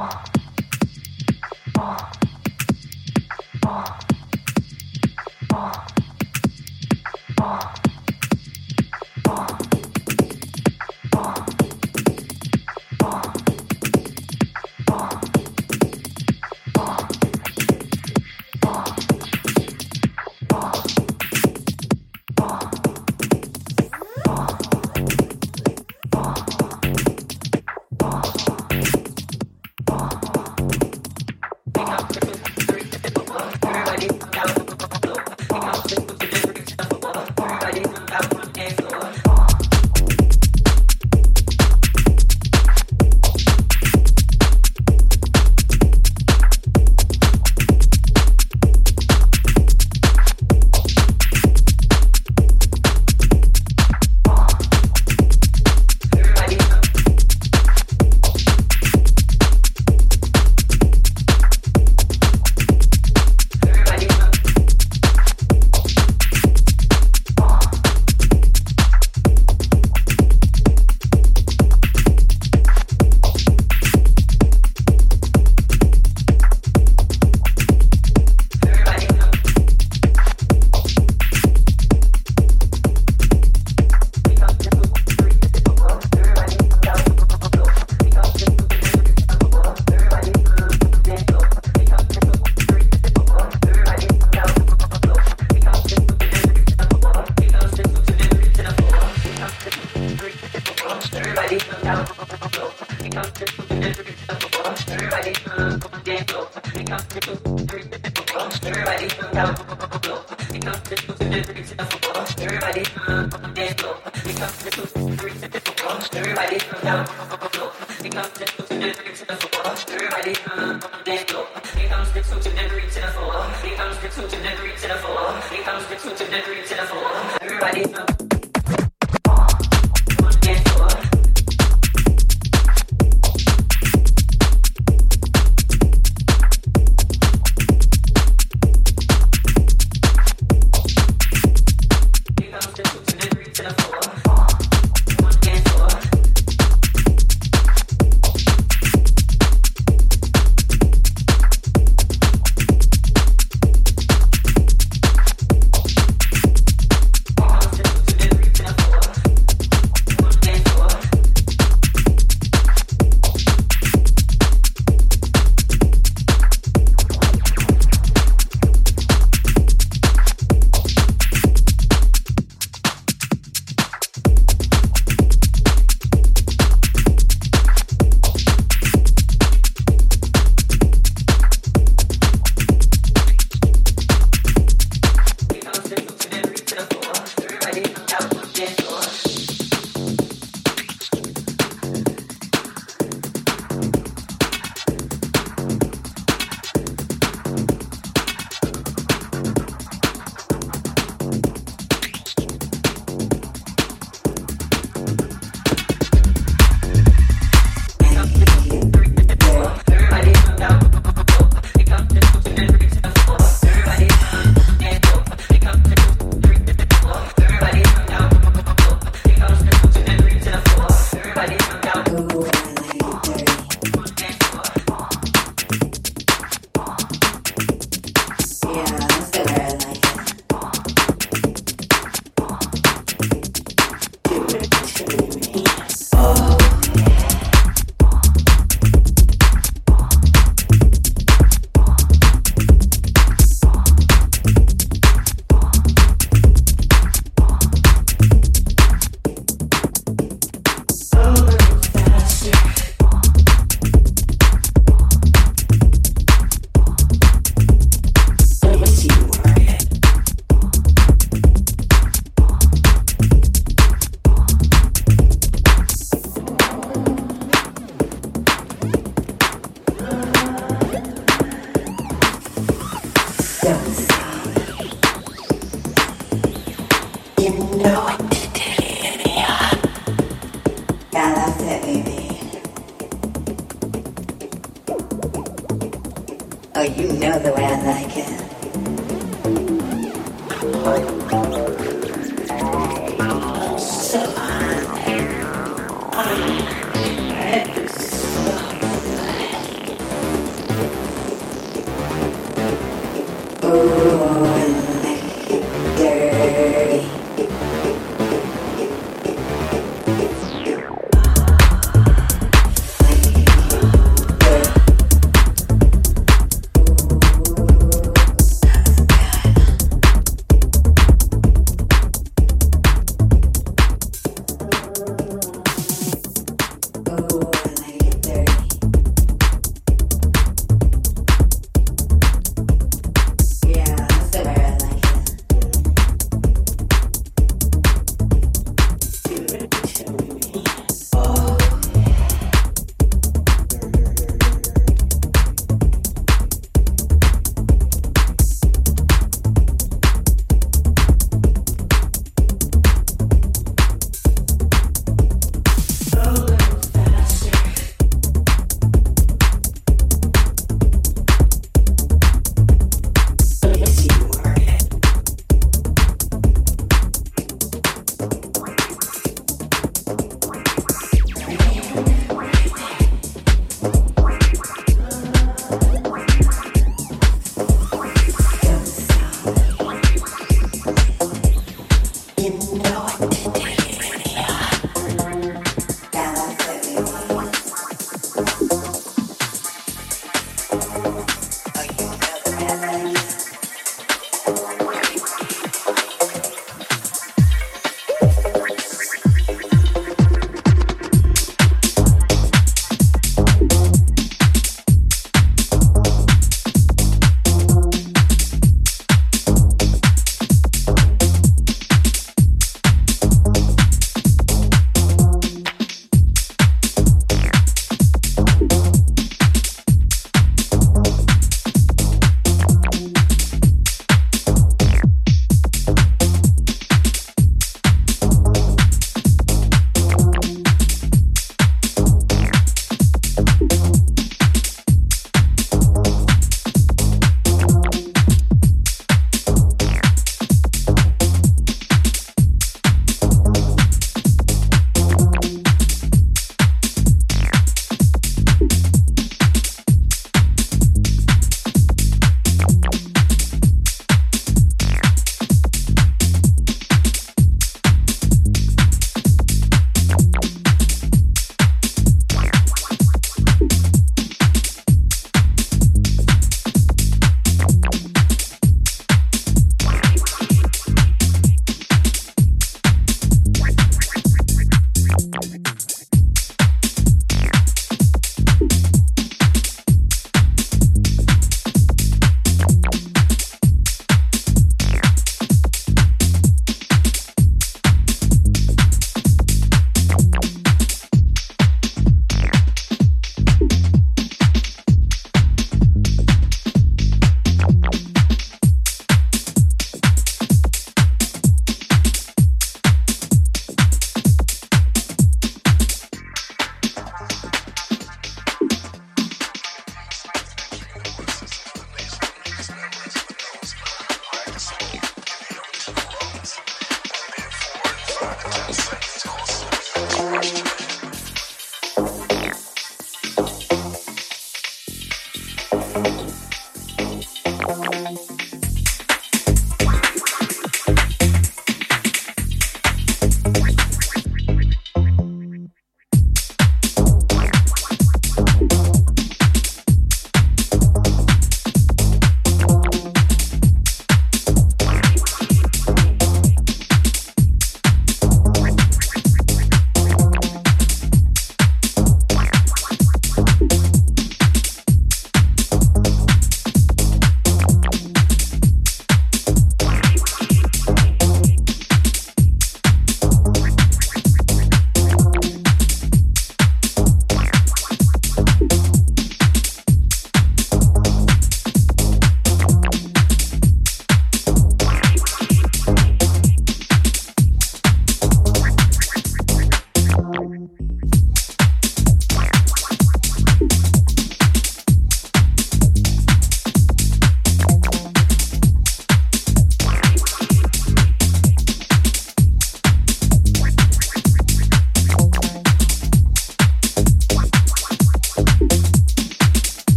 Oh.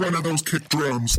one of those kick drums.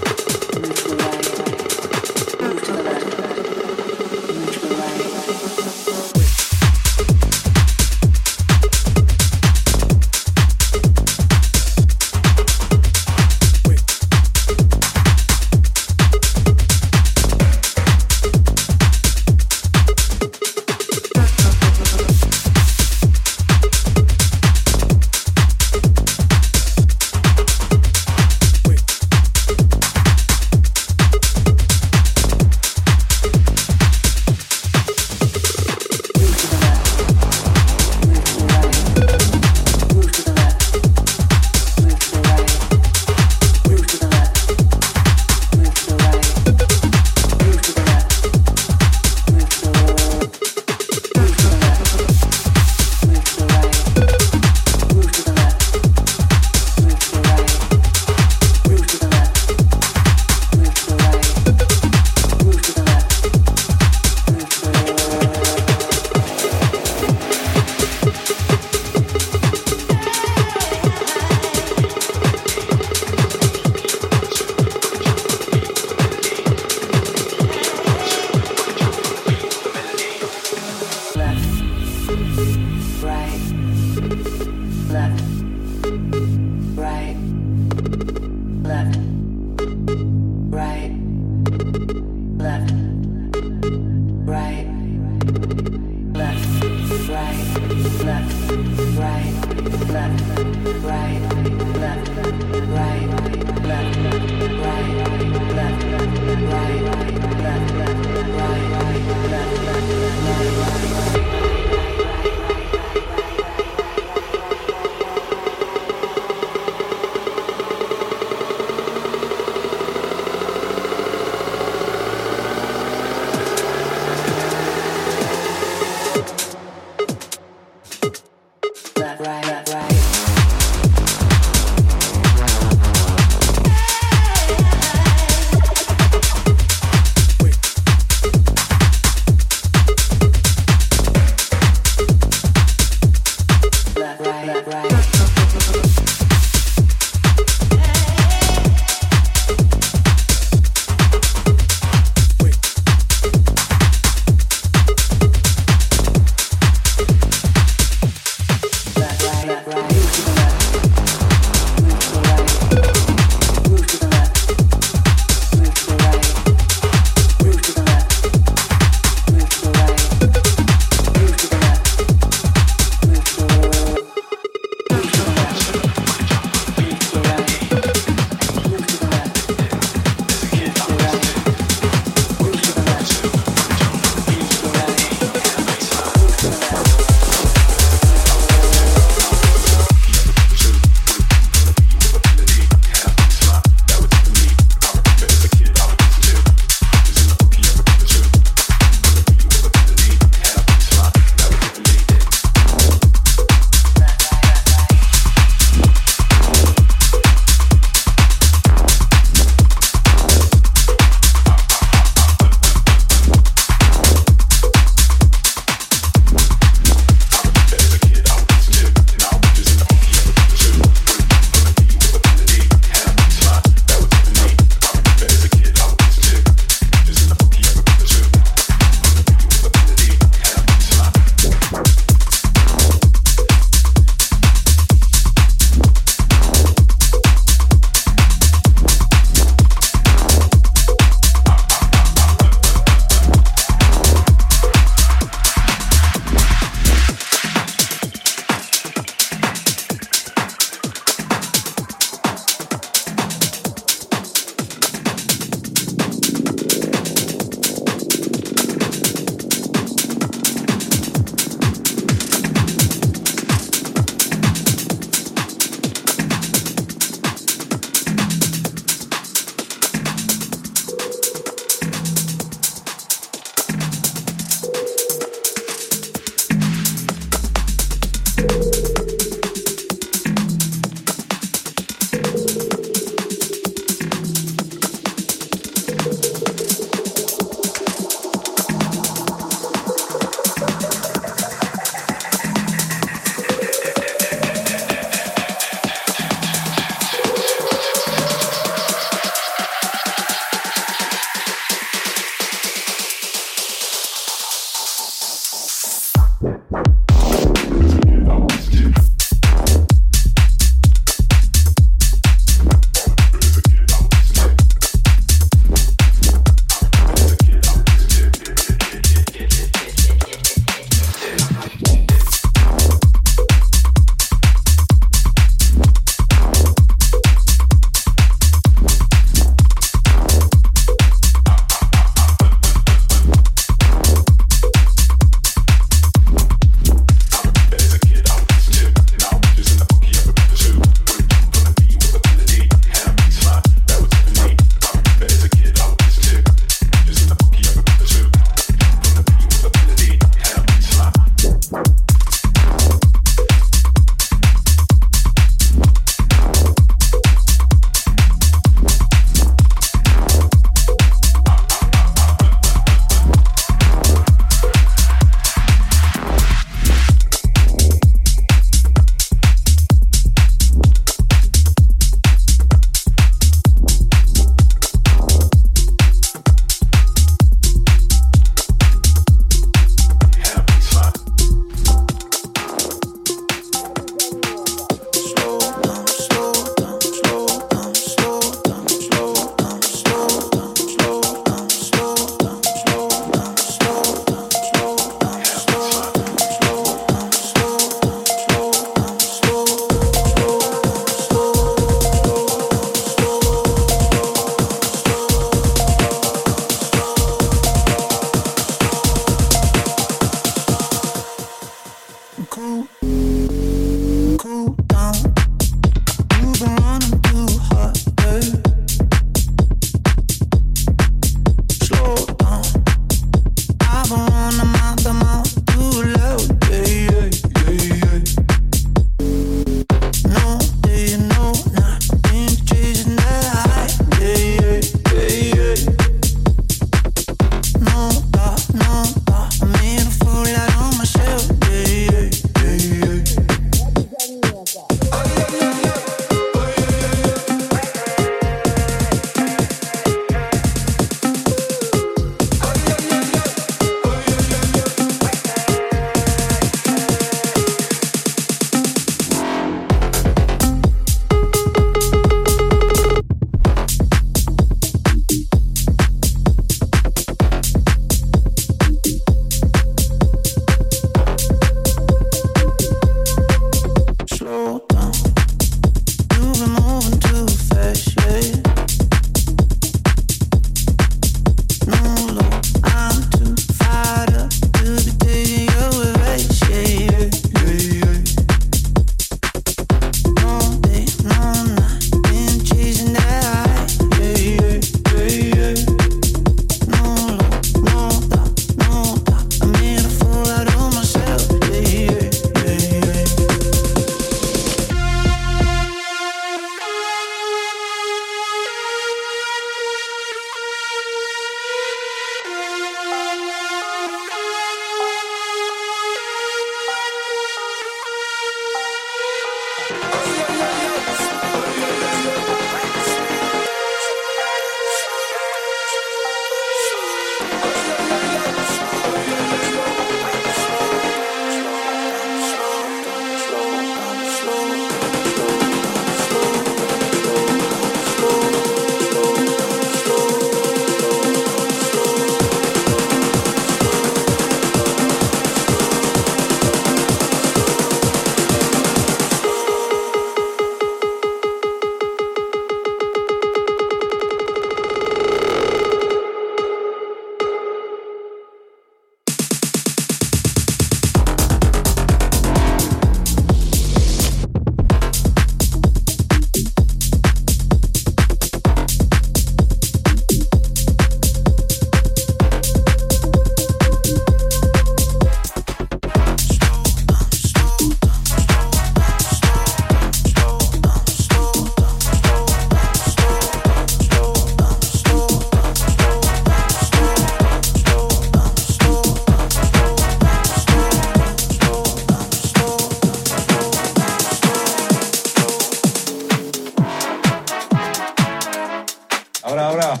Ahora, ahora.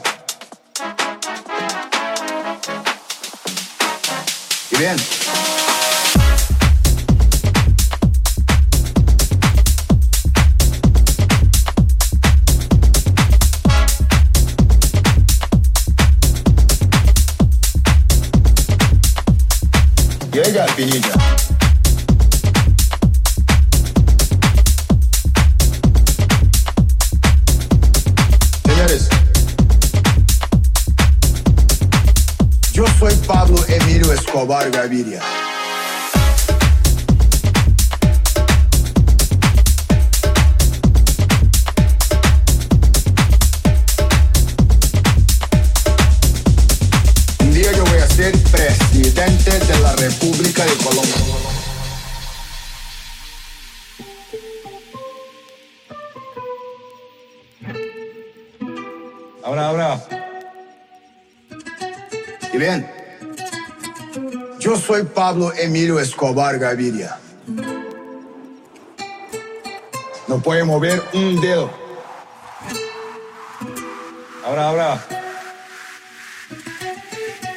Y bien. Y ella, pinilla. about Liberia. Pablo Emilio Escobar Gaviria. No puede mover un dedo. Ahora, ahora.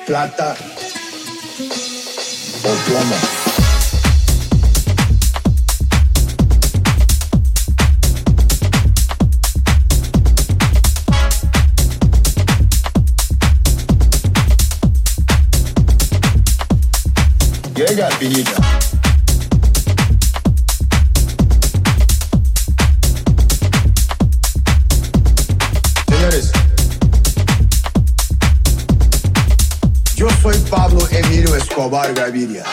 Plata o plomo. Señores, yo soy Pablo Emilio Escobar Gaviria.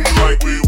like we